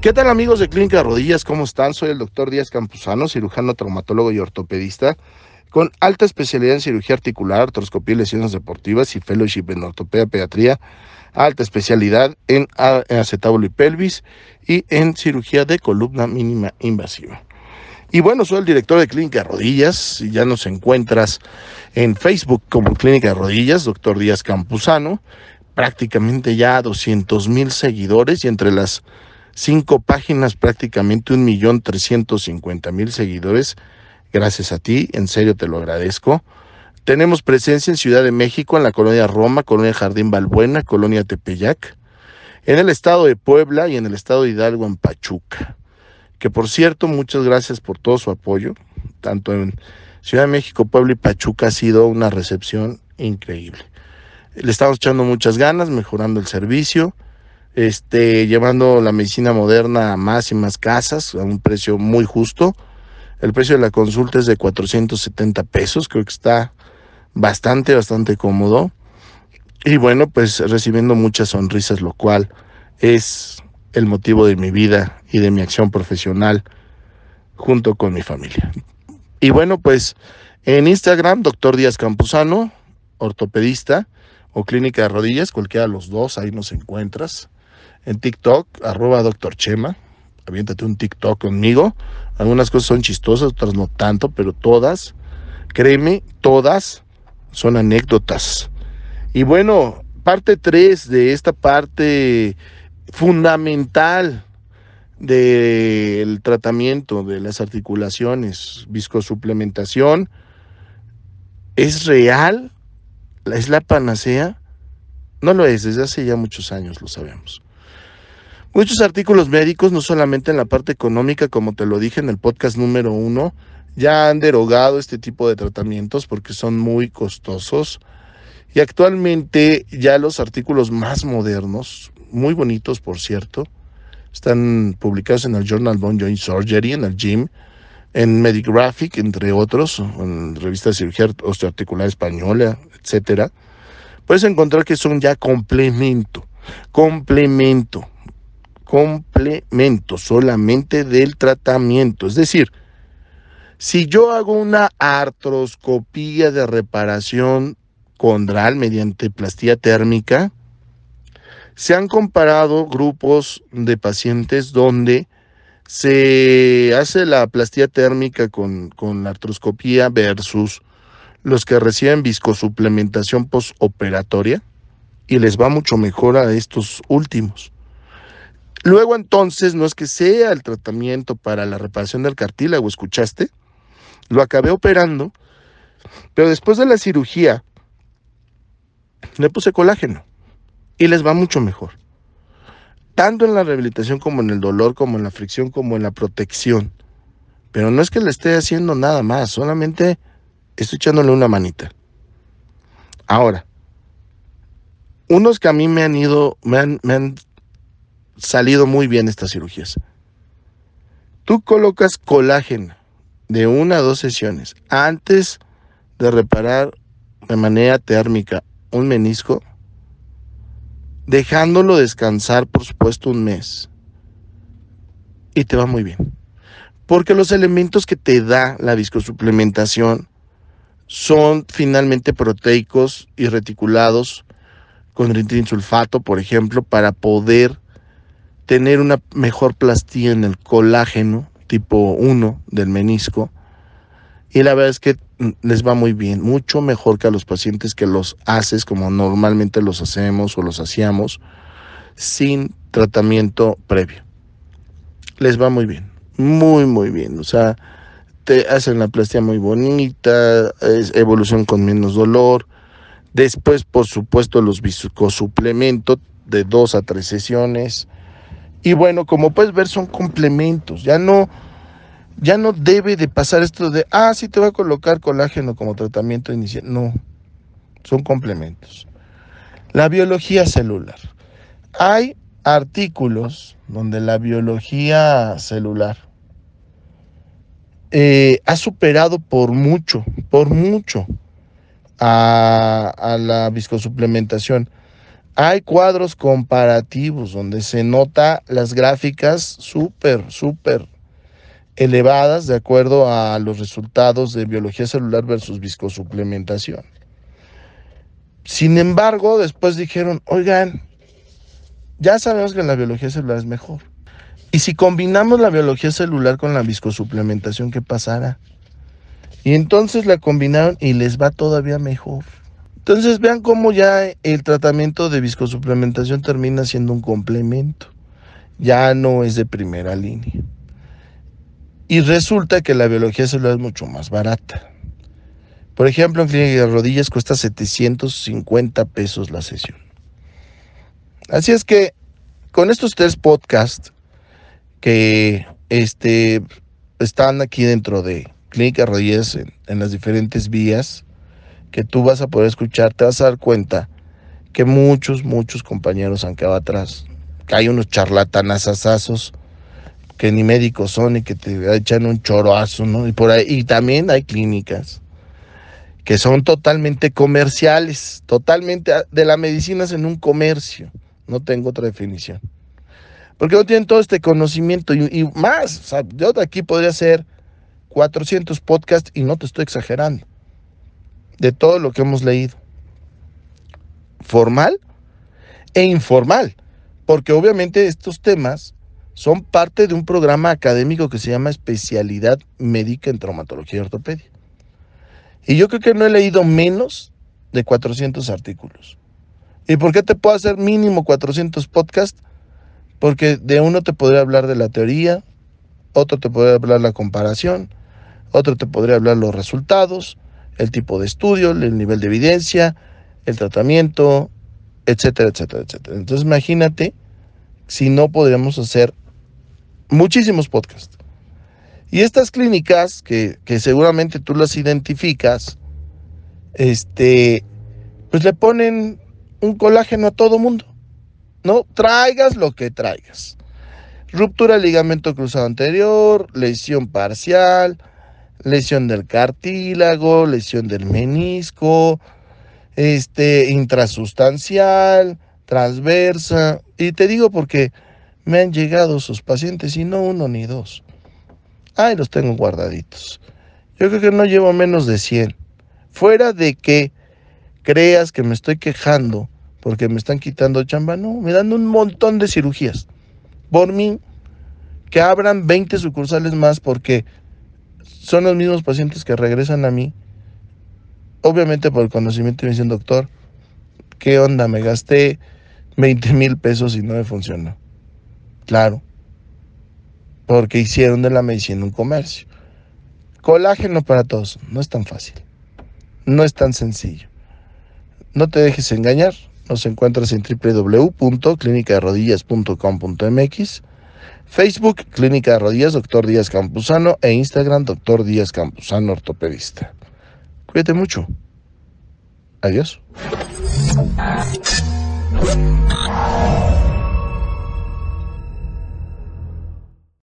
¿Qué tal amigos de Clínica Rodillas? ¿Cómo están? Soy el doctor Díaz Campuzano, cirujano, traumatólogo y ortopedista, con alta especialidad en cirugía articular, artroscopía y lesiones deportivas y fellowship en ortopedia pediatría, alta especialidad en acetábulo y pelvis y en cirugía de columna mínima invasiva. Y bueno, soy el director de Clínica Rodillas y ya nos encuentras en Facebook como Clínica Rodillas, doctor Díaz Campuzano, prácticamente ya 200 mil seguidores y entre las cinco páginas, prácticamente un millón cincuenta mil seguidores. Gracias a ti, en serio te lo agradezco. Tenemos presencia en Ciudad de México, en la colonia Roma, colonia Jardín Balbuena, colonia Tepeyac, en el estado de Puebla y en el estado de Hidalgo, en Pachuca. Que por cierto, muchas gracias por todo su apoyo, tanto en Ciudad de México, Puebla y Pachuca ha sido una recepción increíble. Le estamos echando muchas ganas, mejorando el servicio este, llevando la medicina moderna a más y más casas a un precio muy justo. El precio de la consulta es de 470 pesos, creo que está bastante, bastante cómodo. Y bueno, pues recibiendo muchas sonrisas, lo cual es el motivo de mi vida y de mi acción profesional junto con mi familia. Y bueno, pues en Instagram, doctor Díaz Campuzano, ortopedista o clínica de rodillas, cualquiera de los dos, ahí nos encuentras en TikTok, arroba doctor Chema. Aviéntate un TikTok conmigo. Algunas cosas son chistosas, otras no tanto, pero todas, créeme, todas son anécdotas. Y bueno, parte 3 de esta parte fundamental del tratamiento de las articulaciones, viscosuplementación, ¿es real? ¿Es la panacea? No lo es, desde hace ya muchos años lo sabemos. Muchos artículos médicos, no solamente en la parte económica, como te lo dije en el podcast número uno, ya han derogado este tipo de tratamientos porque son muy costosos. Y actualmente ya los artículos más modernos, muy bonitos por cierto, están publicados en el Journal Bone Joint Surgery, en el GYM, en Medigraphic, entre otros, en revista de cirugía osteoarticular española, etcétera. Puedes encontrar que son ya complemento, complemento complemento solamente del tratamiento. Es decir, si yo hago una artroscopía de reparación condral mediante plastía térmica, se han comparado grupos de pacientes donde se hace la plastía térmica con, con la artroscopía versus los que reciben viscosuplementación postoperatoria y les va mucho mejor a estos últimos. Luego entonces no es que sea el tratamiento para la reparación del cartílago, ¿escuchaste? Lo acabé operando, pero después de la cirugía le puse colágeno y les va mucho mejor. Tanto en la rehabilitación como en el dolor, como en la fricción, como en la protección. Pero no es que le esté haciendo nada más, solamente estoy echándole una manita. Ahora, unos que a mí me han ido, me han, salido muy bien estas cirugías. Tú colocas colágeno de una a dos sesiones antes de reparar de manera térmica un menisco, dejándolo descansar, por supuesto, un mes. Y te va muy bien. Porque los elementos que te da la viscosuplementación son finalmente proteicos y reticulados con sulfato, por ejemplo, para poder tener una mejor plastía en el colágeno tipo 1 del menisco. Y la verdad es que les va muy bien, mucho mejor que a los pacientes que los haces como normalmente los hacemos o los hacíamos sin tratamiento previo. Les va muy bien, muy, muy bien. O sea, te hacen la plastía muy bonita, es evolución con menos dolor. Después, por supuesto, los viscosuplementos de dos a tres sesiones y bueno, como puedes ver, son complementos. Ya no, ya no debe de pasar esto de, ah, sí te voy a colocar colágeno como tratamiento inicial. No, son complementos. La biología celular. Hay artículos donde la biología celular eh, ha superado por mucho, por mucho a, a la viscosuplementación. Hay cuadros comparativos donde se nota las gráficas súper, súper elevadas de acuerdo a los resultados de biología celular versus viscosuplementación. Sin embargo, después dijeron, oigan, ya sabemos que la biología celular es mejor. Y si combinamos la biología celular con la viscosuplementación, ¿qué pasará? Y entonces la combinaron y les va todavía mejor. Entonces vean cómo ya el tratamiento de viscosuplementación termina siendo un complemento. Ya no es de primera línea. Y resulta que la biología celular es mucho más barata. Por ejemplo, en clínica de rodillas cuesta 750 pesos la sesión. Así es que con estos tres podcasts que este, están aquí dentro de Clínica de Rodillas en, en las diferentes vías que tú vas a poder escuchar, te vas a dar cuenta que muchos, muchos compañeros han quedado atrás. Que hay unos charlatanazazazos que ni médicos son y que te echan un choroazo, ¿no? Y por ahí, y también hay clínicas que son totalmente comerciales, totalmente de la medicina es en un comercio, no tengo otra definición. Porque no tienen todo este conocimiento y, más, o sea, yo de aquí podría hacer 400 podcasts y no te estoy exagerando, de todo lo que hemos leído, formal e informal, porque obviamente estos temas son parte de un programa académico que se llama Especialidad Médica en Traumatología y Ortopedia. Y yo creo que no he leído menos de 400 artículos. ¿Y por qué te puedo hacer mínimo 400 podcasts? Porque de uno te podría hablar de la teoría, otro te podría hablar la comparación, otro te podría hablar los resultados, el tipo de estudio, el nivel de evidencia, el tratamiento, etcétera, etcétera, etcétera. Entonces imagínate si no podríamos hacer muchísimos podcasts. Y estas clínicas, que, seguramente tú las identificas, este, pues le ponen un colágeno a todo mundo. No traigas lo que traigas. Ruptura del ligamento cruzado anterior, lesión parcial, lesión del cartílago, lesión del menisco, este, intrasustancial, transversa. Y te digo porque me han llegado sus pacientes y no uno ni dos. Ahí los tengo guardaditos. Yo creo que no llevo menos de 100. Fuera de que creas que me estoy quejando porque me están quitando chamba, no, me dan un montón de cirugías. Por mí, que abran 20 sucursales más porque son los mismos pacientes que regresan a mí. Obviamente por el conocimiento me dicen, doctor, ¿qué onda? Me gasté 20 mil pesos y no me funcionó. Claro, porque hicieron de la medicina un comercio. Colágeno para todos, no es tan fácil, no es tan sencillo. No te dejes engañar, nos encuentras en www.clinicaderodillas.com.mx, Facebook, Clínica de Rodillas, Doctor Díaz Campuzano e Instagram, Doctor Díaz Campuzano Ortopedista. Cuídate mucho. Adiós.